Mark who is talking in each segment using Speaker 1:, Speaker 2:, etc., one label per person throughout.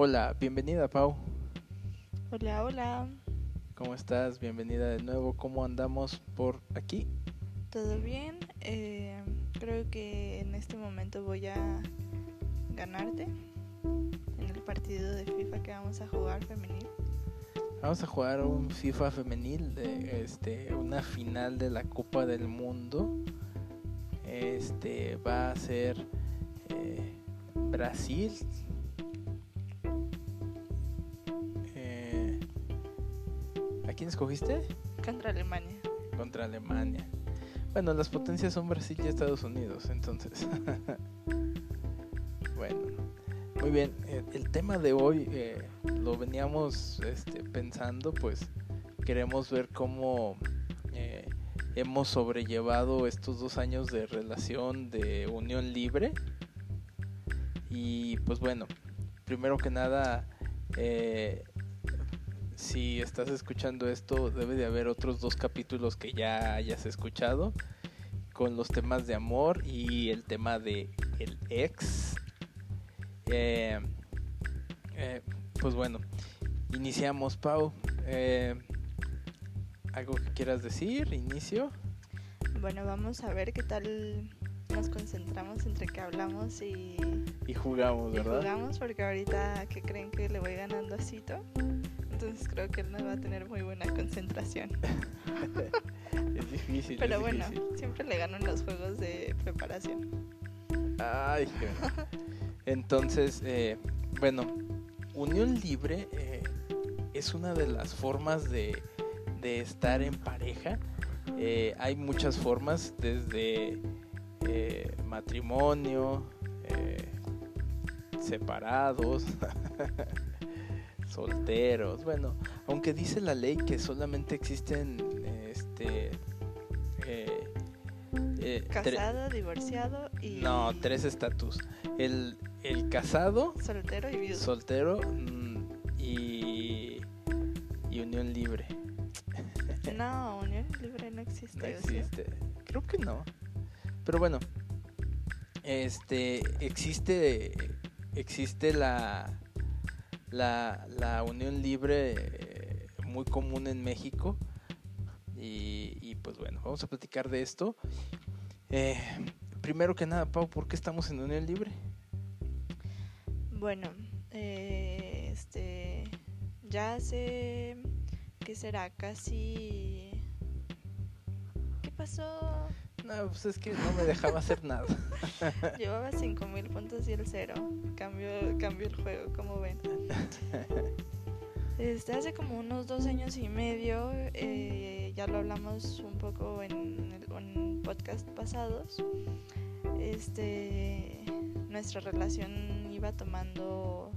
Speaker 1: Hola, bienvenida Pau.
Speaker 2: Hola, hola.
Speaker 1: ¿Cómo estás? Bienvenida de nuevo. ¿Cómo andamos por aquí?
Speaker 2: ¿Todo bien? Eh, creo que en este momento voy a ganarte en el partido de FIFA que vamos a jugar femenil.
Speaker 1: Vamos a jugar un FIFA femenil, de, este, una final de la Copa del Mundo. Este va a ser eh, Brasil. Quién escogiste?
Speaker 2: Contra Alemania.
Speaker 1: Contra Alemania. Bueno, las potencias son Brasil y Estados Unidos, entonces. bueno, muy bien. Eh, el tema de hoy eh, lo veníamos este, pensando, pues queremos ver cómo eh, hemos sobrellevado estos dos años de relación de unión libre. Y pues bueno, primero que nada, si estás escuchando esto, debe de haber otros dos capítulos que ya hayas escuchado con los temas de amor y el tema de el ex. Eh, eh, pues bueno, iniciamos, Pau. Eh, ¿Algo que quieras decir? Inicio.
Speaker 2: Bueno, vamos a ver qué tal nos concentramos entre que hablamos y,
Speaker 1: y jugamos, ¿verdad?
Speaker 2: Y jugamos porque ahorita que creen que le voy ganando a Cito entonces creo que él no va a tener muy buena concentración.
Speaker 1: es difícil.
Speaker 2: Pero bueno, siempre le gano en los juegos de preparación.
Speaker 1: Ay, entonces, eh, bueno, unión libre eh, es una de las formas de, de estar en pareja. Eh, hay muchas formas, desde matrimonio, separados. solteros. Bueno, aunque dice la ley que solamente existen este
Speaker 2: eh, eh, casado, divorciado y
Speaker 1: no tres estatus. El, el casado,
Speaker 2: soltero y viudo.
Speaker 1: Soltero mm, y y unión libre.
Speaker 2: No, unión libre no existe.
Speaker 1: No existe. Creo que no. Pero bueno, este existe existe la la, la unión libre eh, muy común en México. Y, pues bueno, vamos a platicar de esto. Eh, primero que nada, Pau, ¿por qué estamos en unión libre?
Speaker 2: Bueno, eh, este, ya hace, ¿qué será? Casi... ¿Qué pasó?
Speaker 1: No, pues es que no me dejaba hacer nada.
Speaker 2: Llevaba 5000 puntos y el cero. Cambio, cambio el juego, como ven. Este, hace como unos dos años y medio, eh, ya lo hablamos un poco en, podcast pasados. Este, nuestra relación iba tomando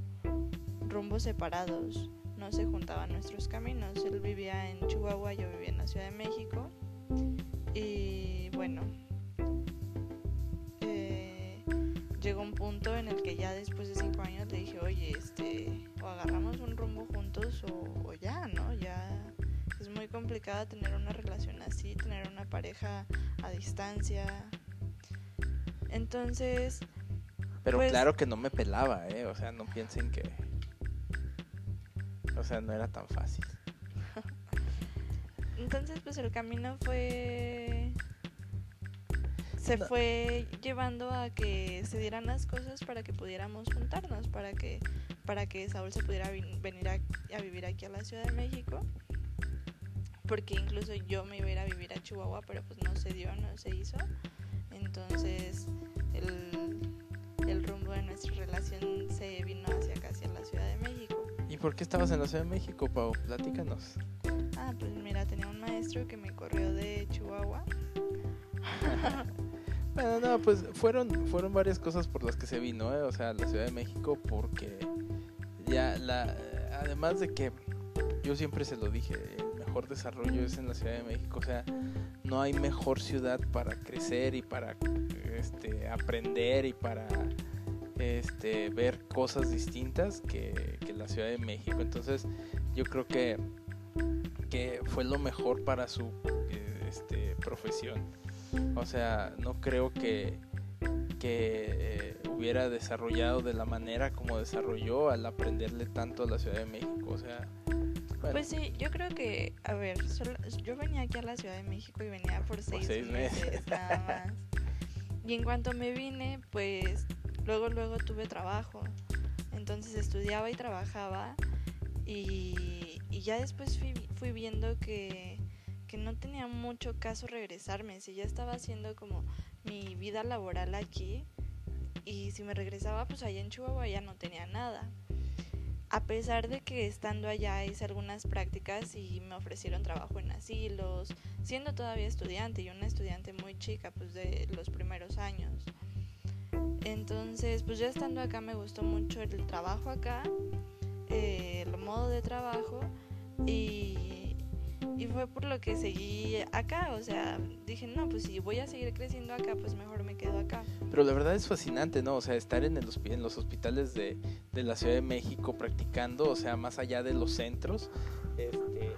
Speaker 2: rumbos separados. No se juntaban nuestros caminos. Él vivía en Chihuahua, yo vivía en la Ciudad de México. Y bueno, eh, llegó un punto en el que ya después le dije, oye, este, o agarramos un rumbo juntos o, ya, ¿no? Ya es muy complicado tener una relación así, tener una pareja a distancia. Entonces...
Speaker 1: Pero pues claro que no me pelaba, ¿eh? O sea, no piensen que... O sea, no era tan fácil.
Speaker 2: Entonces, pues el camino fue se fue llevando a que se dieran las cosas para que pudiéramos juntarnos, para que, para que Saúl se pudiera venir a, vivir aquí a la Ciudad de México. Porque incluso yo me iba a ir a vivir a Chihuahua, pero pues no se dio, no se hizo. Entonces el, el rumbo de nuestra relación se vino hacia acá, hacia la Ciudad de México.
Speaker 1: ¿Y por qué estabas en la Ciudad de México, Pau? Platícanos.
Speaker 2: Ah, pues mira, tenía un maestro que me corrió de Chihuahua.
Speaker 1: Bueno, no, pues fueron, fueron varias cosas por las que se vino, ¿eh? o sea, la Ciudad de México, porque ya la, además de que yo siempre se lo dije, el mejor desarrollo es en la Ciudad de México, o sea, no hay mejor ciudad para crecer y para este, aprender y para este, ver cosas distintas que, que la Ciudad de México. Entonces, yo creo que, que fue lo mejor para su este, profesión. O sea, no creo que, que eh, hubiera desarrollado de la manera como desarrolló al aprenderle tanto a la Ciudad de México. O sea, bueno,
Speaker 2: Pues sí, yo creo que, a ver, solo- yo venía aquí a la Ciudad de México y venía por seis,
Speaker 1: seis meses.
Speaker 2: meses, nada más. Y en cuanto me vine, pues luego, luego tuve trabajo. Entonces estudiaba y trabajaba y, y ya después fui, fui viendo que, que no tenía mucho caso regresarme. Si ya estaba haciendo como mi vida laboral aquí y si me regresaba, pues allá en Chihuahua ya no tenía nada. A pesar de que estando allá hice algunas prácticas y me ofrecieron trabajo en asilos, siendo todavía estudiante y una estudiante muy chica, pues de los primeros años. Entonces, pues ya estando acá me gustó mucho el trabajo acá, eh, el modo de trabajo y, y fue por lo que seguí acá. O sea, dije, no, pues si voy a seguir creciendo acá, pues mejor me quedo acá.
Speaker 1: Pero la verdad es fascinante, ¿no? O sea, estar en, el, en los hospitales de, de la Ciudad de México practicando, o sea, más allá de los centros, este,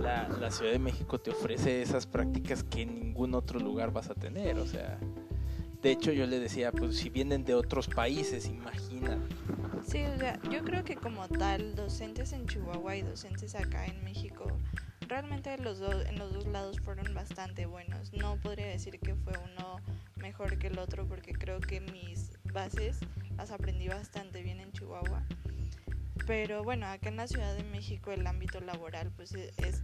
Speaker 1: la, la Ciudad de México te ofrece esas prácticas que en ningún otro lugar vas a tener, o sea. De hecho, yo le decía, pues si vienen de otros países, imagina.
Speaker 2: Sí, o sea, yo creo que como tal, docentes en Chihuahua y docentes acá en México, realmente los dos, en los dos lados fueron bastante buenos. No podría decir que fue uno mejor que el otro porque creo que mis bases las aprendí bastante bien en Chihuahua. Pero bueno, acá en la Ciudad de México el ámbito laboral pues e- es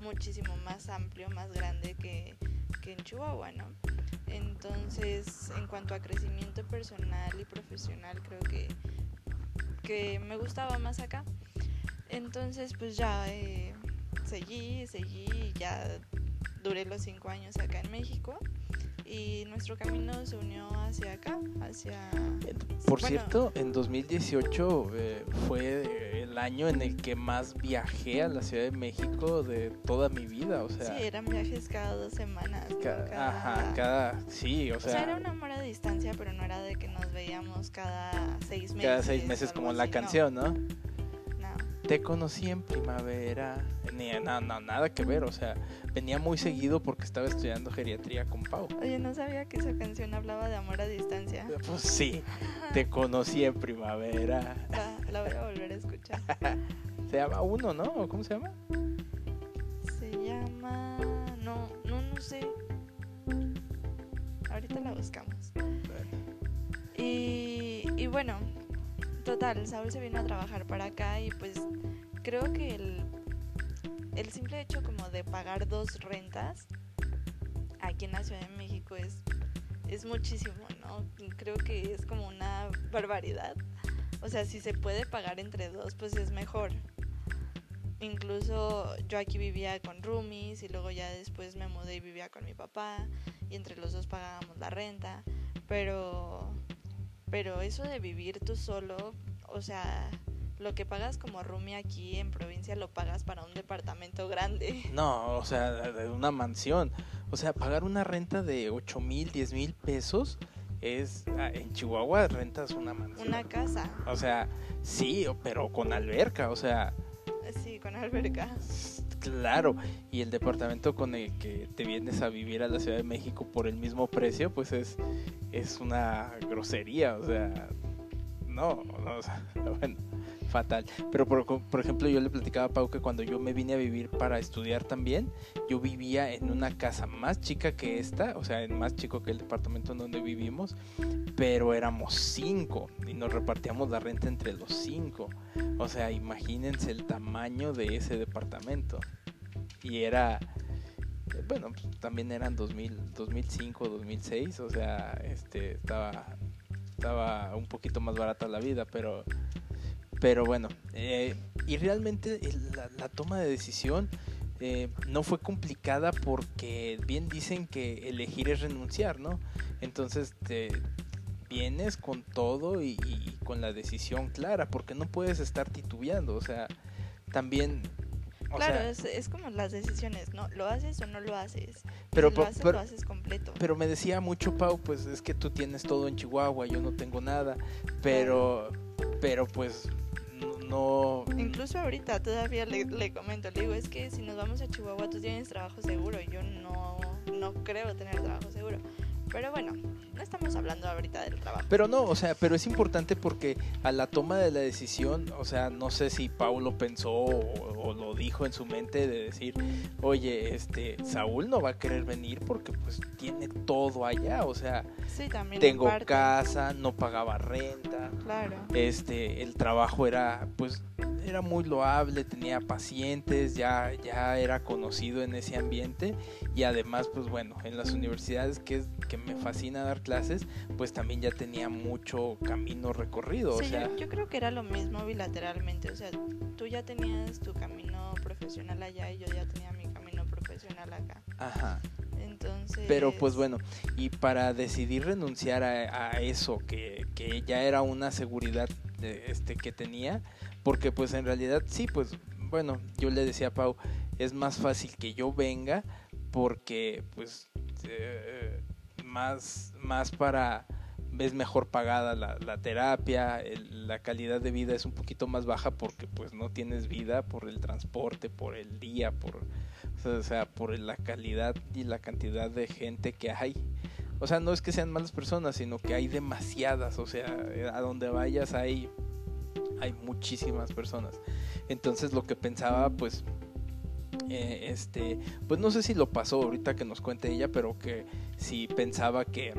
Speaker 2: muchísimo más amplio, más grande que, que en Chihuahua, ¿no? Entonces, en cuanto a crecimiento personal y profesional, creo que, que me gustaba más acá. Entonces, pues ya eh, seguí, seguí ya duré los cinco años acá en México y nuestro camino se unió hacia acá, hacia...
Speaker 1: Por
Speaker 2: bueno,
Speaker 1: cierto, en 2018 eh, fue el año en el que más viajé a la Ciudad de México de toda mi vida, o sea,
Speaker 2: sí, eran viajes cada dos semanas. Cada-
Speaker 1: ajá, cada, sí, o
Speaker 2: O sea,
Speaker 1: sea,
Speaker 2: era un amor a distancia, pero no era de que nos veíamos cada seis meses.
Speaker 1: cada seis meses como la
Speaker 2: así, no,
Speaker 1: canción, ¿no?
Speaker 2: no.
Speaker 1: Te conocí en primavera. Ni, no, no, nada que ver. O sea, venía muy seguido porque estaba estudiando geriatría con Pau.
Speaker 2: Oye, no sabía que esa canción hablaba de amor a distancia.
Speaker 1: Pues sí, te conocí en primavera.
Speaker 2: La, la voy a volver a escuchar.
Speaker 1: Se llama Uno, ¿no? ¿O ¿Cómo se llama?
Speaker 2: Se llama. No, no, no sé. Ahorita la buscamos. Y, y bueno, total, Saúl se vino a trabajar para acá y pues creo que el, el simple hecho como de pagar dos rentas aquí en la Ciudad de México es, es muchísimo, ¿no? Creo que es como una barbaridad. O sea, si se puede pagar entre dos, pues es mejor. Incluso yo aquí vivía con roomies y luego ya después me mudé y vivía con mi papá y entre los dos pagábamos la renta, pero pero eso de vivir tú solo, o sea, lo que pagas como roomie aquí en provincia lo pagas para un departamento grande.
Speaker 1: No, o sea, de una mansión. O sea, pagar una renta de 8 mil, 10 mil pesos es. ah, En Chihuahua rentas una mansión.
Speaker 2: Una casa,
Speaker 1: O sea, sí, pero con alberca. O sea,
Speaker 2: sí, con alberca.
Speaker 1: Claro, y el departamento con el que te vienes a vivir a la Ciudad de México por el mismo precio, pues es, es una grosería, o sea, no, no, o sea, bueno, fatal. Pero por, ejemplo, yo le platicaba a Pau que cuando yo me vine a vivir para estudiar también, yo vivía en una casa más chica que esta, o sea, más chico que el departamento en donde vivimos, pero éramos cinco y nos repartíamos la renta entre los cinco. O sea, imagínense el tamaño de ese departamento. Y era, eh, bueno, pues, también eran 2000, 2005, 2006, o sea, este, estaba, estaba un poquito más barata la vida, pero, pero bueno, eh, y realmente el- la, la toma de decisión eh, no fue complicada porque bien dicen que elegir es renunciar, ¿no? Entonces te vienes con todo y, y con la decisión clara, porque no puedes estar titubeando, o sea, también... o
Speaker 2: Claro,
Speaker 1: sea,
Speaker 2: es, es como las decisiones, ¿no? ¿Lo haces o no lo haces?
Speaker 1: pero,
Speaker 2: si lo haces,
Speaker 1: pero-
Speaker 2: lo haces completo.
Speaker 1: pero me decía mucho Pau, pues es que tú tienes todo en Chihuahua, yo no tengo nada, pero, pero pues no...
Speaker 2: Incluso ahorita todavía le, le comento, le digo, es que si nos vamos a Chihuahua tú tienes trabajo seguro, yo no, no creo tener trabajo seguro. Pero bueno, no estamos hablando ahorita del trabajo.
Speaker 1: Pero no, o sea, pero es importante porque a la toma de la decisión, o sea, no sé si Paulo pensó o, o lo dijo en su mente de decir, oye, este, Saúl no va a querer venir porque pues tiene todo allá, o sea,
Speaker 2: Sí, también. en
Speaker 1: tengo
Speaker 2: parte.
Speaker 1: casa, no pagaba renta,
Speaker 2: Claro.
Speaker 1: este, el trabajo era, pues, era muy loable, tenía pacientes, ya, ya era conocido en ese ambiente y además, pues bueno, en las universidades que, es, que me fascina dar clases, pues también ya tenía mucho camino recorrido, o
Speaker 2: Sí,
Speaker 1: sea,
Speaker 2: yo, yo creo que era lo mismo bilateralmente. O sea, tú ya tenías tu camino profesional allá y yo ya tenía mi camino profesional acá.
Speaker 1: ajá.
Speaker 2: Entonces.
Speaker 1: Pero pues bueno, y para decidir renunciar a, a eso que, que ya era una seguridad de, este, que tenía, porque pues en realidad sí, pues bueno, yo le decía a Pau, es más fácil que yo venga porque pues eh, más, más para es mejor pagada la, terapia, la calidad de vida es un poquito más baja porque pues no tienes vida por el transporte, por el día, por por la calidad y la cantidad de gente que hay. O sea, no es que sean malas personas, sino que hay demasiadas, o sea, eh, a donde vayas hay hay muchísimas personas. Entonces, lo que pensaba pues eh, este, pues no sé si lo pasó ahorita que nos cuente ella, pero que si pensaba que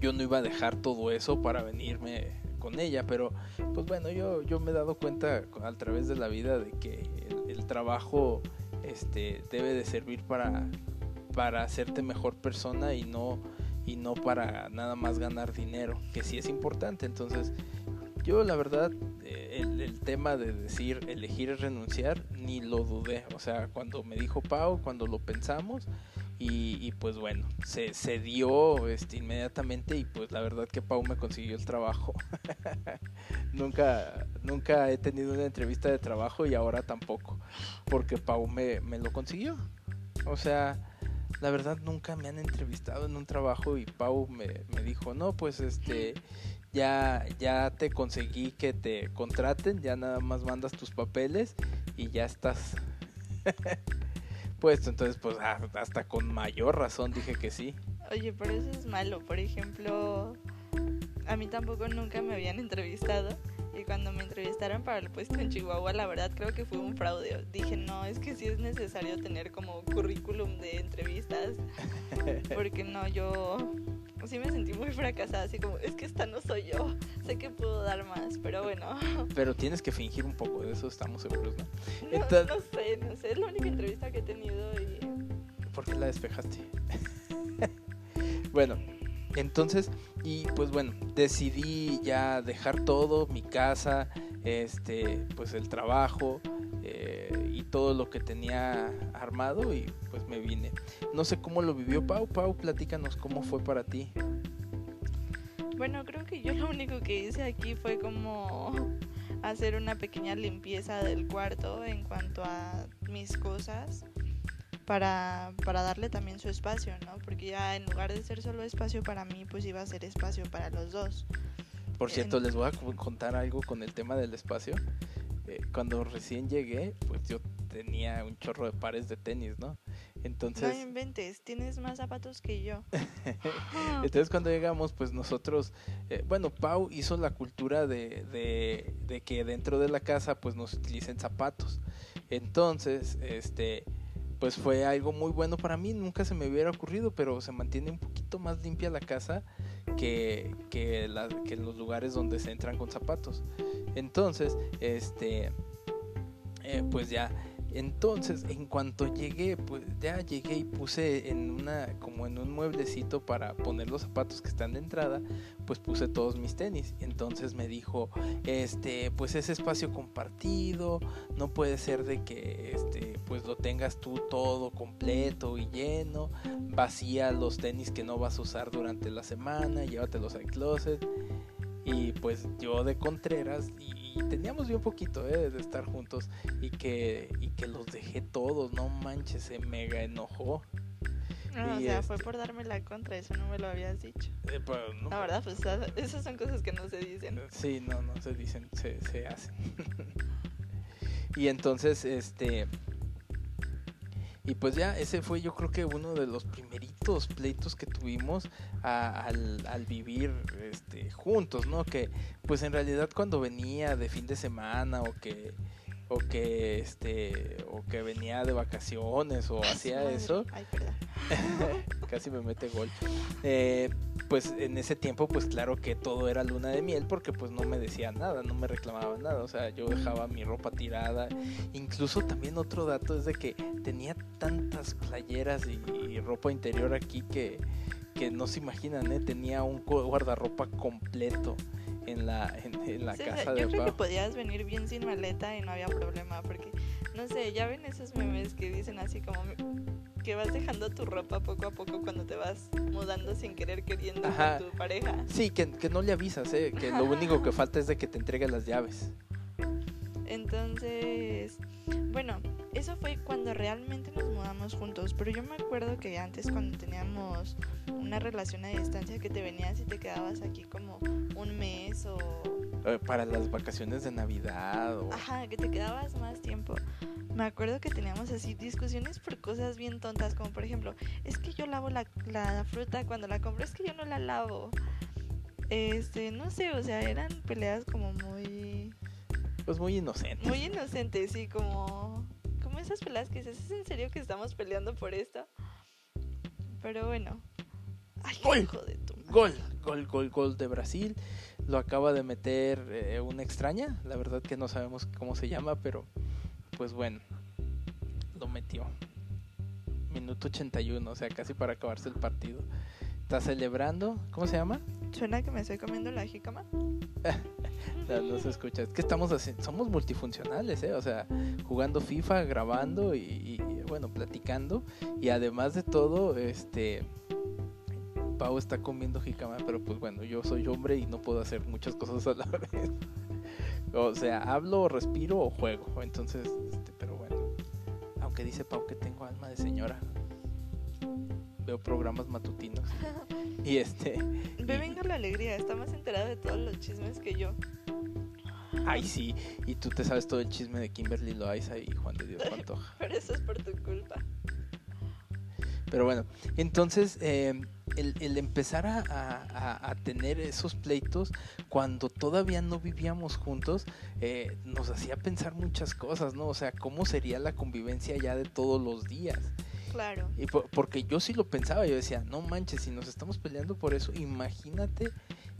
Speaker 1: yo no iba a dejar todo eso para venirme con ella, pero pues bueno, yo, yo me he dado cuenta a través de la vida de que el, el trabajo este, debe de servir para, para hacerte mejor persona y no, y no para nada más ganar dinero, que sí es importante. Entonces, yo la verdad, eh, el, tema de decir elegir es renunciar, ni lo dudé. O sea, cuando me dijo Pau, cuando lo pensamos, y, y pues bueno, se, se dio este, inmediatamente y pues la verdad que Pau me consiguió el trabajo. nunca, nunca he tenido una entrevista de trabajo y ahora tampoco, porque Pau me, me lo consiguió. O sea, la verdad nunca me han entrevistado en un trabajo y Pau me, me dijo, no, pues este, ya, ya te conseguí que te contraten, ya nada más mandas tus papeles y ya estás puesto. Entonces, pues ah, hasta con mayor razón dije que sí.
Speaker 2: Oye, pero eso es malo. Por ejemplo, a mí tampoco nunca me habían entrevistado. Y cuando me entrevistaron para el puesto en Chihuahua, la verdad creo que fue un fraude. Dije, no, es que sí es necesario tener como currículum de entrevistas. Porque no, yo sí me sentí muy fracasada. Así como, es que esta no soy yo. Sé que puedo dar más, pero bueno.
Speaker 1: Pero tienes que fingir un poco, de eso estamos seguros, ¿no?
Speaker 2: No,
Speaker 1: Entonces-
Speaker 2: no sé, no sé. Es la única entrevista que he tenido y...
Speaker 1: ¿Por qué la despejaste? bueno, entonces, y pues bueno, decidí ya dejar todo, mi casa, este, pues el trabajo eh, todo lo que tenía armado y pues me vine. No sé cómo lo vivió Pau. Pau, platícanos cómo fue para ti.
Speaker 2: Bueno, creo que yo lo único que hice aquí fue como hacer una pequeña limpieza del cuarto en cuanto a mis cosas para, para darle también su espacio, ¿no? Porque ya en lugar de ser solo espacio para mí, pues iba a ser espacio para los dos.
Speaker 1: Por cierto,
Speaker 2: En-
Speaker 1: les voy a co- contar algo con el tema del espacio. Eh, cuando recién llegué, pues yo tenía un chorro de pares de tenis, ¿no?
Speaker 2: No
Speaker 1: Entonces...
Speaker 2: inventes, tienes más zapatos que yo.
Speaker 1: Entonces cuando llegamos, pues nosotros, eh, bueno, Pau hizo la cultura de, de, de que dentro de la casa pues nos utilicen zapatos. Entonces, este, pues fue algo muy bueno para mí, nunca se me hubiera ocurrido, pero se mantiene un poquito más limpia la casa que, que, la- que en los lugares donde se entran con zapatos. Entonces, este, eh, pues ya, entonces en cuanto llegué, pues ya llegué y puse en una, como en un mueblecito para poner los zapatos que están de entrada, pues puse todos mis tenis. Entonces me dijo, este, pues es espacio compartido, no puede ser de que, este, pues lo tengas tú todo completo y lleno, vacía los tenis que no vas a usar durante la semana, llévatelos al closet. Y pues yo de Contreras, y teníamos bien poquito eh, de estar juntos, y que, y que los dejé todos, no manches, se mega enojó.
Speaker 2: No, o
Speaker 1: Y
Speaker 2: sea,
Speaker 1: este-
Speaker 2: fue por darme la contra, eso no me lo habías dicho.
Speaker 1: Eh, no-
Speaker 2: La verdad, pues esas- esas son cosas que no se dicen.
Speaker 1: Sí, no, no se dicen, se, se hacen. y entonces, este. Y pues ya, ese fue yo creo que uno de los primeritos pleitos que tuvimos al, al, vivir este, juntos, ¿no? Que pues en realidad cuando venía de fin de semana o que o que este o que venía de vacaciones o hacía eso. Casi me mete gol. Eh, pues en ese tiempo pues claro que todo era luna de miel porque pues no me decía nada no me reclamaba nada. O sea yo dejaba mi ropa tirada. Incluso también otro dato es de que tenía tantas playeras y, ropa interior aquí que que no se imaginan ¿eh? tenía un guardarropa completo en la, en, la casa de
Speaker 2: Yo creo que podías venir bien sin maleta y no había problema, porque, no sé, ya ven esos memes que dicen así como que vas dejando tu ropa poco a poco cuando te vas mudando sin querer queriendo con tu pareja.
Speaker 1: Sí, que, que no le avisas, ¿eh? que lo único que falta es de que te entregue las llaves.
Speaker 2: Entonces, bueno, eso fue cuando realmente nos mudamos juntos, pero yo me acuerdo que antes cuando teníamos una relación a distancia que te venías y te quedabas aquí como un mes o...
Speaker 1: Eh, para las vacaciones de Navidad o...
Speaker 2: Ajá, que te quedabas más tiempo. Me acuerdo que teníamos así discusiones por cosas bien tontas, como por ejemplo, es que yo lavo la, la fruta cuando la compro, es que yo no la lavo. Este, no sé, o sea, eran peleas como muy...
Speaker 1: Pues muy inocentes.
Speaker 2: Muy inocentes, sí, como... Como esas peleas que dices, ¿es en serio que estamos peleando por esto? Pero bueno,
Speaker 1: gol, gol, gol, gol, gol de Brasil. Lo acaba de meter eh, una extraña. La verdad que no sabemos cómo se llama, pero pues bueno, lo metió. Minuto 81, o sea, casi para acabarse el partido. Está celebrando. ¿Cómo se llama?
Speaker 2: Suena que me estoy comiendo la jícama.
Speaker 1: no, se escucha. Es que estamos haciendo, somos multifuncionales, ¿eh? O sea, jugando FIFA, grabando y, y, bueno, platicando. Y además de todo, este Pau está comiendo jicama, pero pues bueno, yo soy hombre y no puedo hacer muchas cosas a la vez. o sea, hablo, respiro o juego. Entonces, este, pero bueno. Aunque dice Pau que tengo alma de señora. Veo programas matutinos. y este.
Speaker 2: Ve, venga la alegría, está más enterado de todos los chismes que yo.
Speaker 1: Ay, sí, y tú te sabes todo el chisme de Kimberly Loaiza y Juan de Dios Pantoja.
Speaker 2: Pero eso es por tu culpa.
Speaker 1: Pero bueno, entonces eh, el, empezar a, tener esos pleitos cuando todavía no vivíamos juntos eh, nos hacía pensar muchas cosas, ¿no? O sea, ¿cómo sería la convivencia ya de todos los días?
Speaker 2: Claro.
Speaker 1: Y porque yo sí lo pensaba, yo decía, no manches, si nos estamos peleando por eso, imagínate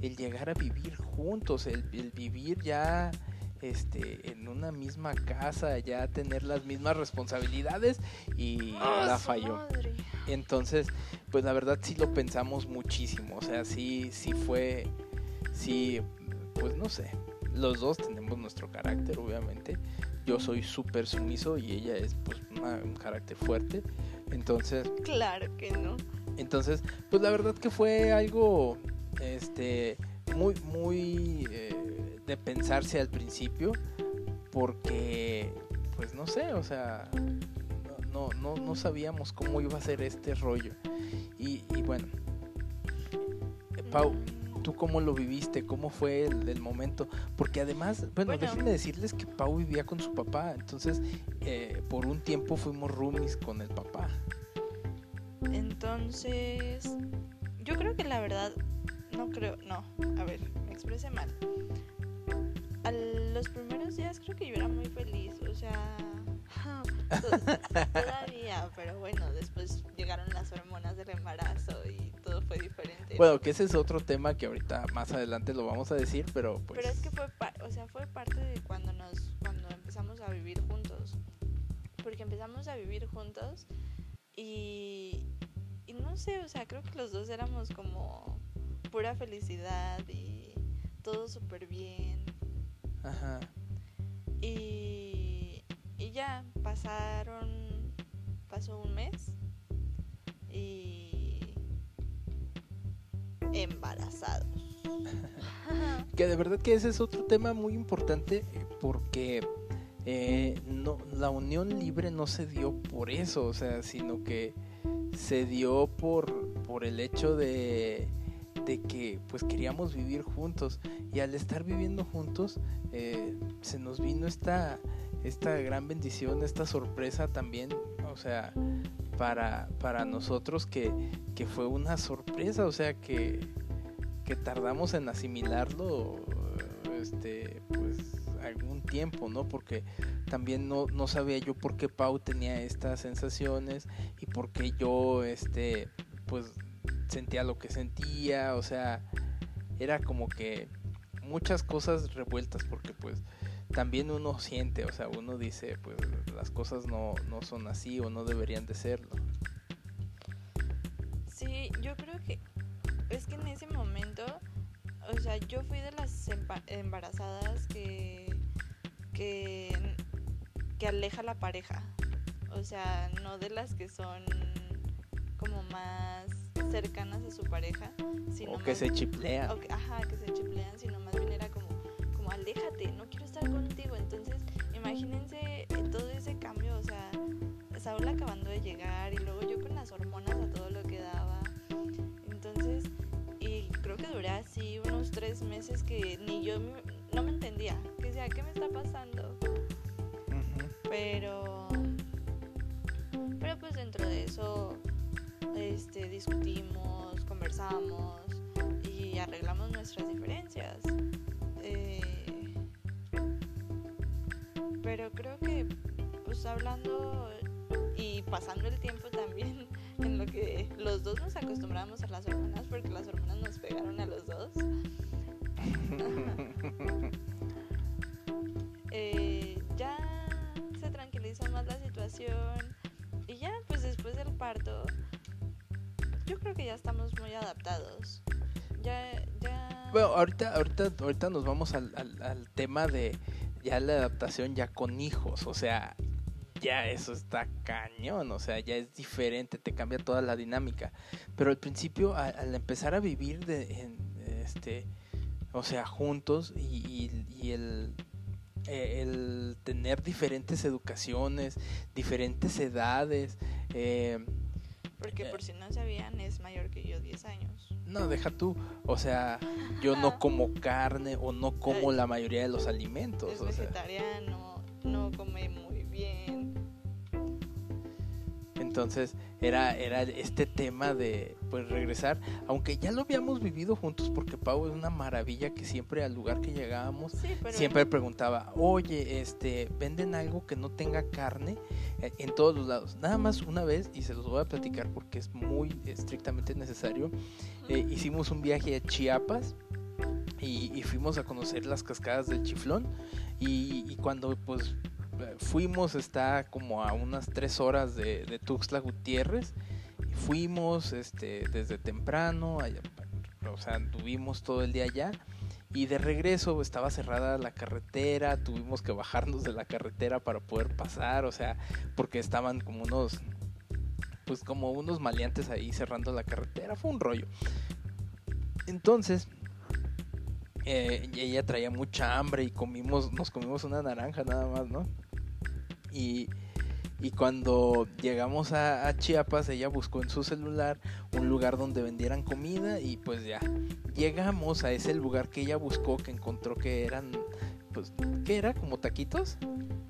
Speaker 1: el llegar a vivir juntos, el, el vivir ya este, en una misma casa, ya tener las mismas responsabilidades y
Speaker 2: ¡Ah,
Speaker 1: la falló. Entonces, pues la verdad sí lo pensamos muchísimo, o sea, sí, sí fue, sí, pues no sé, los dos tenemos nuestro carácter, obviamente. Yo soy súper sumiso y ella es pues un carácter fuerte. Entonces...
Speaker 2: Claro que no.
Speaker 1: Entonces, pues la verdad que fue algo, este, muy, muy... Eh, de pensarse al principio porque pues no sé, o sea, no, no, no sabíamos cómo iba a ser este rollo. Y, bueno, eh, Pau, ¿tú cómo lo viviste? ¿Cómo fue el, momento? Porque además, bueno, déjenme decirles que Pau vivía con su papá, entonces eh, por un tiempo fuimos roomies con el papá.
Speaker 2: Entonces, yo creo que la verdad, no creo, no, a ver, me expresé mal a los primeros días creo que yo era muy feliz, o sea, todavía, pero bueno, después llegaron las hormonas del embarazo y fue diferente.
Speaker 1: Bueno, que ese es otro tema que ahorita más adelante lo vamos a decir, pero pues...
Speaker 2: Pero es que fue, o sea, fue parte de cuando nos, cuando empezamos a vivir juntos, porque empezamos a vivir juntos y, y no sé, o sea, creo que los dos éramos como pura felicidad y todo súper bien
Speaker 1: Ajá.
Speaker 2: Y, y ya pasaron, pasó un mes y embarazados.
Speaker 1: que de verdad que ese es otro tema muy importante eh, porque eh, no, la unión libre no se dio por eso, o sea, sino que se dio por, por el hecho de de que pues queríamos vivir juntos y al estar viviendo juntos eh, se nos vino esta, esta gran bendición, esta sorpresa también, o sea, para, para nosotros que, que fue una sorpresa, o sea que, que tardamos en asimilarlo este pues algún tiempo, ¿no? Porque también no, no sabía yo por qué Pau tenía estas sensaciones y por qué yo este pues sentía lo que sentía, o sea, era como que muchas cosas revueltas porque pues también uno siente, o sea, uno dice, pues las cosas no, no son así o no deberían de serlo.
Speaker 2: Sí, yo creo que es que en ese momento, o sea, yo fui de las embarazadas que, que, que aleja la pareja. O sea, no de las que son como más cercanas a su pareja, sino
Speaker 1: o que se chiplean.
Speaker 2: ajá, que se chiplean, sino más bien era como, como aléjate, no quiero estar contigo. Entonces, imagínense todo ese cambio, o sea, Saúl acabando de llegar y luego yo con las hormonas a todo lo que daba. Entonces, y creo que duré así unos tres meses que ni yo no me entendía, que decía, ¿qué me está pasando? Pero, pero pues dentro de eso este, discutimos, conversamos y arreglamos nuestras diferencias. Eh, pero creo que, pues hablando y pasando el tiempo también, en lo que los dos nos acostumbramos a las hormonas, porque las hormonas nos pegaron a los dos. Eh, ya se tranquiliza más la situación y ya, pues después del parto, yo creo que ya estamos muy adaptados. Ya, ya...
Speaker 1: Bueno, ahorita, ahorita, ahorita nos vamos al, al, tema de ya la adaptación ya con hijos, o sea, ya eso está cañón, o sea, ya es diferente, te cambia toda la dinámica. Pero al principio, al, empezar a vivir de, este, o sea, juntos y, el, eh, el, tener diferentes educaciones, diferentes edades, eh,
Speaker 2: porque por si no sabían, es mayor que yo 10 años.
Speaker 1: No, deja tú. O sea, yo no como carne o no como la mayoría de los alimentos.
Speaker 2: Es vegetariano, no come muy bien.
Speaker 1: Entonces era, era este tema de pues regresar, aunque ya lo habíamos vivido juntos porque Pau es una maravilla que siempre al lugar que llegábamos siempre preguntaba, oye, este, ¿venden algo que no tenga carne? Eh, en todos los lados. Nada más una vez, y se los voy a platicar porque es muy estrictamente necesario, eh, hicimos un viaje a Chiapas. Y, fuimos a conocer las cascadas del Chiflón y, y cuando pues fuimos, está como a unas tres horas de, Tuxtla Gutiérrez. Fuimos este, desde temprano, o sea, tuvimos todo el día allá. Y de regreso estaba cerrada la carretera, tuvimos que bajarnos de la carretera para poder pasar, o sea, porque estaban como unos, pues como unos maleantes ahí cerrando la carretera, fue un rollo. Entonces, eh, ella traía mucha hambre y comimos, nos comimos una naranja nada más, ¿no? Y, cuando llegamos a, Chiapas, ella buscó en su celular un lugar donde vendieran comida y pues ya llegamos a ese lugar que ella buscó, que encontró que eran, pues, ¿qué era? ¿Como taquitos?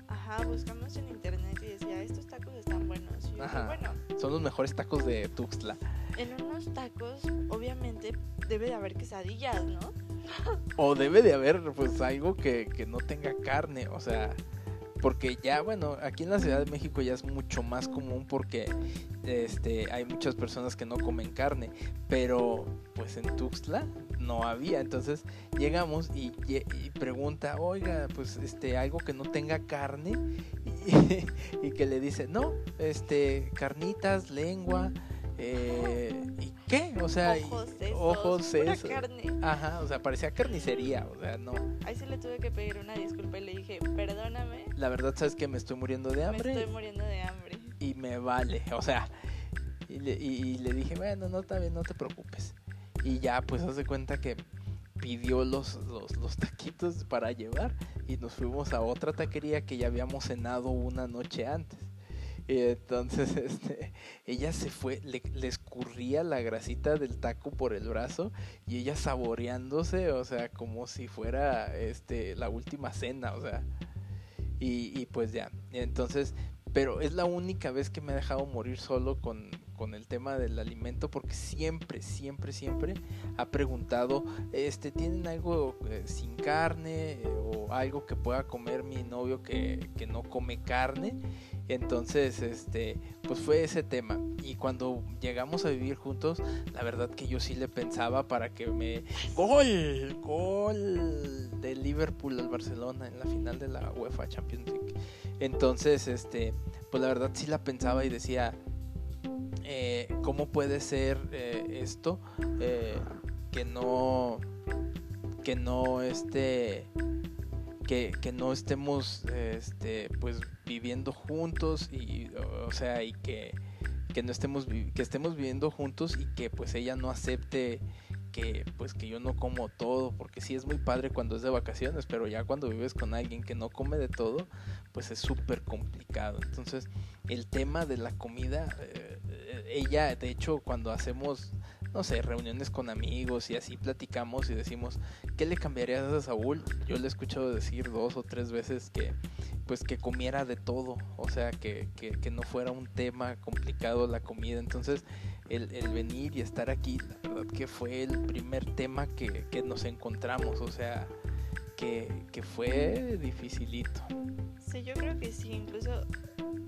Speaker 2: Ajá, buscamos en internet y decía, estos tacos están buenos. Ajá, bueno,
Speaker 1: son los mejores tacos de Tuxtla.
Speaker 2: En unos tacos, obviamente, debe de haber quesadillas, ¿no?
Speaker 1: o debe de haber, pues, algo que, que no tenga carne, o sea porque ya bueno aquí en la Ciudad de México ya es mucho más común porque este hay muchas personas que no comen carne pero pues en Tuxtla no había. Entonces llegamos y, pregunta oiga pues este algo que no tenga carne y, y que le dice no este carnitas lengua eh, ¿Y qué? O sea,
Speaker 2: ojos,
Speaker 1: esos, carne. Ajá, o sea, parecía carnicería, o sea, no.
Speaker 2: Ahí se le tuve que pedir una disculpa y le dije, perdóname.
Speaker 1: La verdad, ¿sabes que Me estoy muriendo de hambre.
Speaker 2: Me estoy muriendo de hambre.
Speaker 1: Y me vale, o sea, y le, y, le dije, bueno, no, está bien, no te preocupes. Y ya, pues, hace cuenta que pidió los, los, los, taquitos para llevar y nos fuimos a otra taquería que ya habíamos cenado una noche antes. Y entonces este, ella se fue, le, escurría la grasita del taco por el brazo y ella saboreándose, o sea, como si fuera este, la última cena, o sea. Y, y pues ya, entonces pero es la única vez que me ha dejado morir solo con, con el tema del alimento porque siempre, siempre, siempre ha preguntado, este, ¿tienen algo eh, sin carne eh, o algo que pueda comer mi novio que, que, no come carne? Entonces, este, pues fue ese tema. Y cuando llegamos a vivir juntos, la verdad que yo sí le pensaba para que me... ¡Gol! ¡Gol! De Liverpool al Barcelona en la final de la UEFA Champions League. Entonces, este, pues la verdad sí la pensaba y decía, eh, cómo puede ser eh, esto eh, que no que no este que, que, no estemos este pues viviendo juntos y o sea y que, que no estemos que estemos viviendo juntos y que pues ella no acepte que pues que yo no como todo porque sí es muy padre cuando es de vacaciones pero ya cuando vives con alguien que no come de todo pues es súper complicado. Entonces el tema de la comida ella, de hecho, cuando hacemos, no sé, reuniones con amigos y así platicamos y decimos, ¿qué le cambiarías a Saúl? Yo le he escuchado decir dos o tres veces que, pues, que comiera de todo, o sea, que, que, no fuera un tema complicado la comida. Entonces, el, venir y estar aquí, la verdad que fue el primer tema que, que nos encontramos, o sea, que, que fue dificilito.
Speaker 2: Sí, yo creo que sí, incluso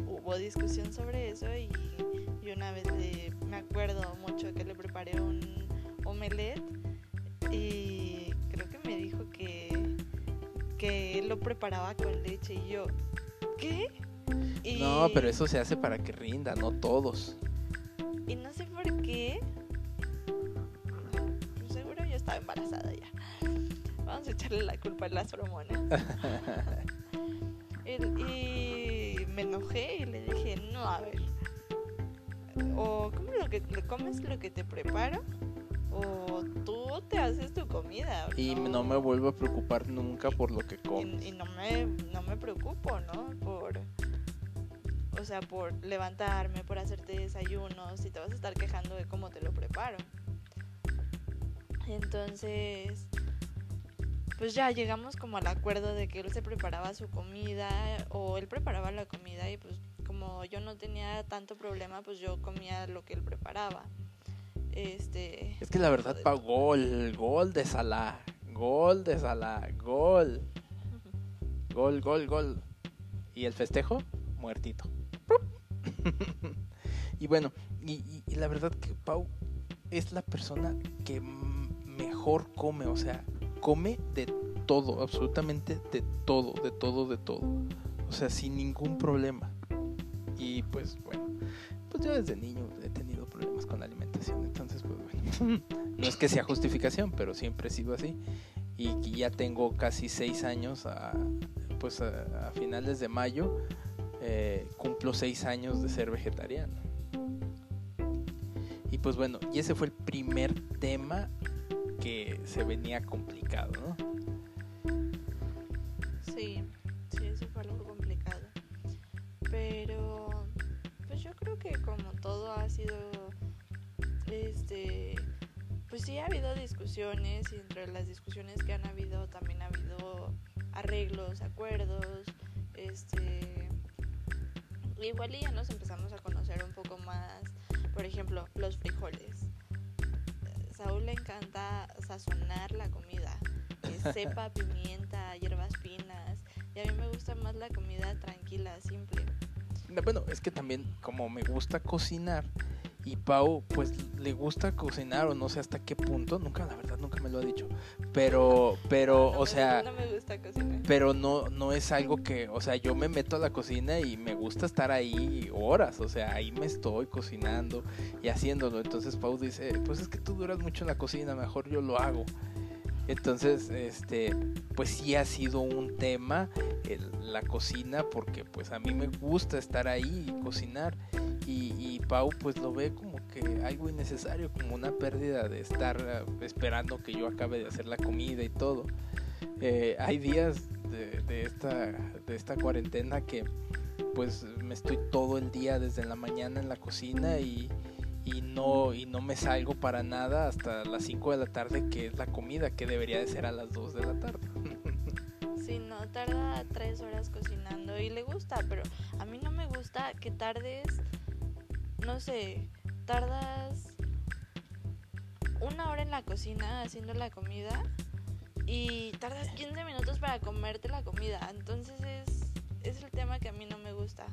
Speaker 2: hubo discusión sobre eso y yo una vez mucho que le preparé un omelette y creo que me dijo que, que él lo preparaba con leche y yo, ¿qué?
Speaker 1: No, pero eso se hace para que rinda, no todos.
Speaker 2: Y no sé por qué. Seguro yo estaba embarazada ya. Vamos a echarle la culpa a las hormonas. y me enojé y le dije, no, a ver, o comes lo que, comes lo que te preparo o tú te haces tu comida.
Speaker 1: Y no, me vuelvo a preocupar nunca por lo que comes.
Speaker 2: Y, no, me, no me preocupo, ¿no? Por, o sea, por levantarme, por hacerte desayunos y te vas a estar quejando de cómo te lo preparo. Entonces, pues ya llegamos como al acuerdo de que él se preparaba su comida o él preparaba la comida y pues como yo no tenía tanto problema, pues yo comía lo que él preparaba. Este,
Speaker 1: es que la verdad, pa gol, gol de Salah, gol de Salah, gol. Gol, gol, gol. Y el festejo, muertito. y bueno, y, y, la verdad que Pau es la persona que mejor come, o sea, come de todo, absolutamente de todo, de todo, de todo. O sea, sin ningún problema. Y pues bueno, pues yo desde niño he tenido problemas con la alimentación, entonces pues bueno, no es que sea justificación, pero siempre he sido así. Y, ya tengo casi seis años, a, pues a, finales de mayo, eh, cumplo seis años de ser vegetariano. Y pues bueno, y ese fue el primer tema que se venía complicado, ¿no?
Speaker 2: Sido, este, pues sí ha habido discusiones y entre las discusiones que han habido también ha habido arreglos, acuerdos, este, igual y ya nos empezamos a conocer un poco más, por ejemplo, los frijoles. Saúl le encanta sazonar la comida, que sepa pimienta, hierbas finas, y a mí me gusta más la comida tranquila, simple
Speaker 1: bueno, es que también como me gusta cocinar y Pau pues le gusta cocinar o no sé hasta qué punto, nunca la verdad nunca me lo ha dicho, pero pero o sea,
Speaker 2: no me gusta cocinar.
Speaker 1: Pero no no es algo que, o sea, yo me meto a la cocina y me gusta estar ahí horas, o sea, ahí me estoy cocinando y haciéndolo. Entonces Pau dice, "Pues es que tú duras mucho en la cocina, mejor yo lo hago." Entonces, este, pues sí ha sido un tema la cocina porque pues a mí me gusta estar ahí y cocinar y, Pau pues lo ve como que algo innecesario, como una pérdida de estar eh, esperando que yo acabe de hacer la comida y todo. Eh, hay días de, de, esta, de esta cuarentena que pues me estoy todo el día desde la mañana en la cocina y, y no, y no me salgo para nada hasta las 5 de la tarde, que es la comida, que debería de ser a las 2 de la tarde.
Speaker 2: Sí, no, tarda tres horas cocinando y le gusta, pero a mí no me gusta que tardes, no sé, tardas una hora en la cocina haciendo la comida y tardas 15 minutos para comerte la comida. Entonces es, es el tema que a mí no me gusta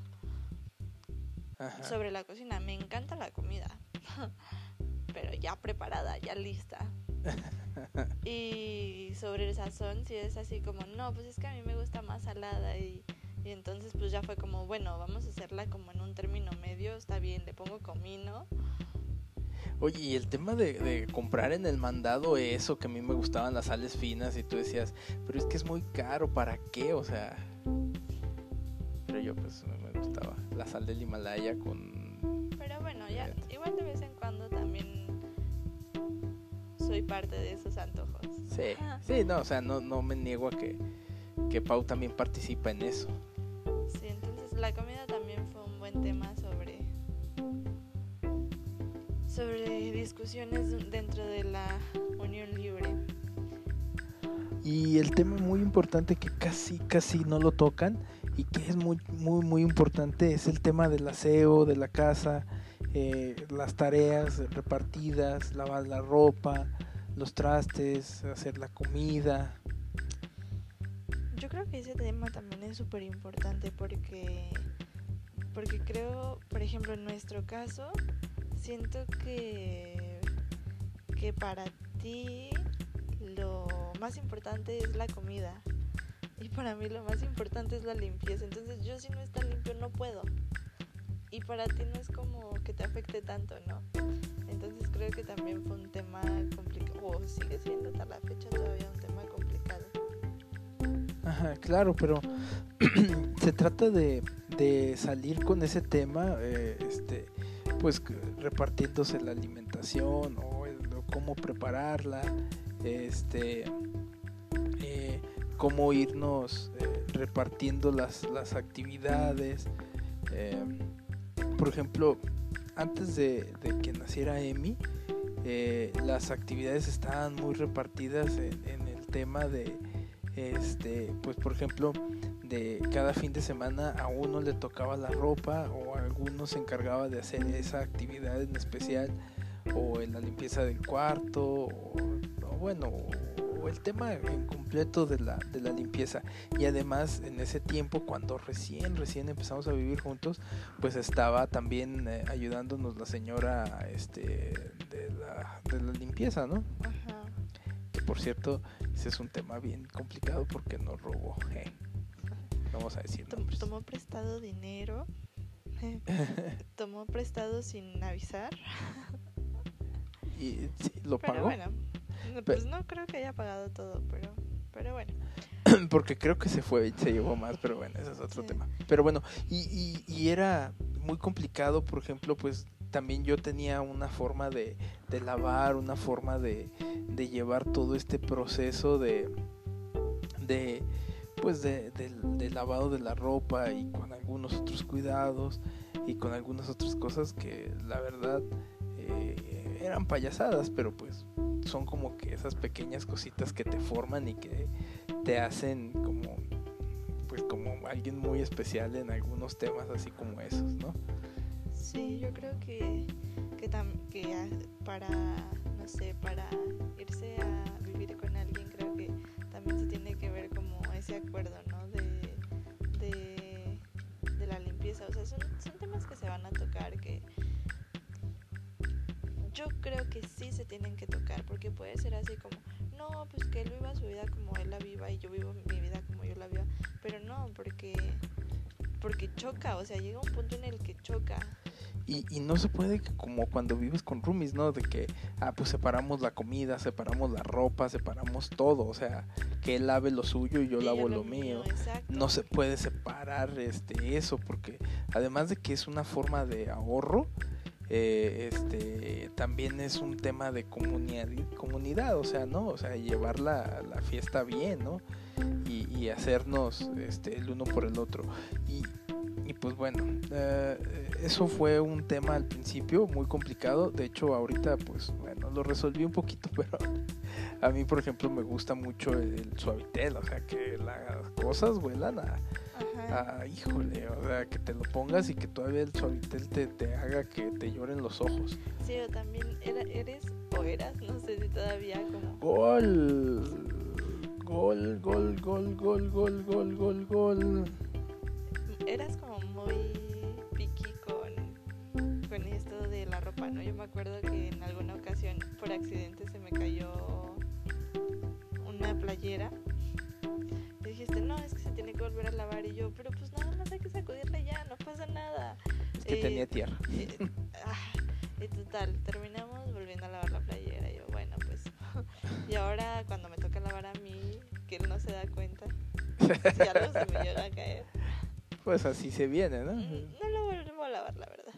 Speaker 1: Ajá.
Speaker 2: sobre la cocina. Me encanta la comida, pero ya preparada, ya lista. y sobre el sazón, si es así como, no, pues es que a mí me gusta más salada y, y entonces pues ya fue como, bueno, vamos a hacerla como en un término medio, está bien, le pongo comino.
Speaker 1: Oye, y el tema de, de comprar en el mandado eso, que a mí me gustaban las sales finas y tú decías, pero es que es muy caro, ¿para qué? O sea, pero yo pues me me gustaba la sal del Himalaya con...
Speaker 2: Pero bueno, ya, igual de vez en cuando también soy parte de esos antojos.
Speaker 1: Sí, sí, no, o sea, no, no me niego a que, que Pau también participa en eso.
Speaker 2: Sí, entonces la comida también fue un buen tema sobre sobre discusiones dentro de la unión libre.
Speaker 1: Y el tema muy importante que casi, casi no lo tocan y que es muy, muy, muy importante es el tema del aseo de la casa, eh, las tareas repartidas, lavar la ropa, los trastes, hacer la comida.
Speaker 2: Yo creo que ese tema también es súper importante porque porque creo, por ejemplo, en nuestro caso, siento que que para ti lo más importante es la comida y para mí lo más importante es la limpieza. Entonces yo si no está limpio no puedo. Y para ti no es como que te afecte tanto, ¿no? Entonces creo que también fue un tema complicado, o sigue siendo hasta la fecha todavía un tema complicado.
Speaker 1: Ajá, claro, pero se trata de, de salir con ese tema, eh, este, pues repartiéndose la alimentación o, o cómo prepararla, este, eh, cómo irnos eh, repartiendo las, las actividades. eh, por ejemplo, antes de, que naciera Emi, eh, las actividades estaban muy repartidas en, el tema de, este, pues por ejemplo, de cada fin de semana a uno le tocaba la ropa o a alguno se encargaba de hacer esa actividad en especial o en la limpieza del cuarto o bueno o el tema en completo de la, de la limpieza y además en ese tiempo cuando recién recién empezamos a vivir juntos pues estaba también eh, ayudándonos la señora este de la, de la limpieza no
Speaker 2: Ajá.
Speaker 1: que por cierto ese es un tema bien complicado porque nos robó eh. Vamos a decir nombres.
Speaker 2: tomó prestado dinero. tomó prestado sin avisar.
Speaker 1: y sí, lo
Speaker 2: Pero
Speaker 1: pagó
Speaker 2: bueno, pues no creo que haya pagado todo, pero, pero bueno.
Speaker 1: porque creo que se fue y se llevó más pero bueno ese es otro
Speaker 2: Sí.
Speaker 1: tema pero bueno y, y, y era muy complicado por ejemplo pues también yo tenía una forma de, de lavar una forma de, de llevar todo este proceso de de pues de, del- del lavado de la ropa y con algunos otros cuidados y con algunas otras cosas que la verdad eh, eran payasadas pero pues son como que esas pequeñas cositas que te forman y que te hacen como pues como alguien muy especial en algunos temas así como esos, ¿no?
Speaker 2: Sí, yo creo que, que, tam- que para, no sé, para irse a vivir con alguien, creo que también se tiene que ver como ese acuerdo, ¿no? De, de, de la limpieza. O sea, son, son temas que se van a tocar que yo creo que sí se tienen que tocar, porque puede ser así como, no, pues que él viva su vida como él la viva y yo vivo mi vida como yo la viva, pero no, porque porque choca, o sea, llega un punto en el que choca.
Speaker 1: Y, y no se puede como cuando vives con roomies, ¿no? De que, ah, pues separamos la comida, separamos la ropa, separamos todo, o sea, que él lave lo suyo y yo
Speaker 2: Y
Speaker 1: lavo lo mío.
Speaker 2: exacto.
Speaker 1: No se puede separar este eso porque además de que es una forma de ahorro, eh, este también es un tema de comunidad, comunidad, o sea, ¿no? O sea, llevar la, la fiesta bien, ¿no? Y, y hacernos este, el uno por el otro. Y, y pues bueno, eh, eso fue un tema al principio muy complicado. De hecho, ahorita pues bueno, lo resolví un poquito, pero a mí, por ejemplo, me gusta mucho el, suavitel, o sea, que las cosas vuelan a, a, híjole, o sea, que te lo pongas y que todavía el suavitel te, te haga que te lloren los ojos.
Speaker 2: Sí, o también eres o eras, no sé si todavía como...
Speaker 1: Gol, gol, gol, gol, gol, gol, gol, gol, gol
Speaker 2: eras como muy piqui con, con esto de la ropa, ¿no? Yo me acuerdo que en alguna ocasión por accidente se me cayó una playera. Y dijiste, no, es que se tiene que volver a lavar. Y yo, pero pues nada más hay que sacudirla ya, no pasa nada.
Speaker 1: Es que tenía tierra.
Speaker 2: Ah, y total, terminamos volviendo a lavar la playera. Y yo, bueno, pues. y ahora cuando me toca lavar a mí, que él no se da cuenta, si algo se me llega a caer
Speaker 1: pues así se viene, ¿no?
Speaker 2: Mm, no lo volvemos a lavar, la verdad.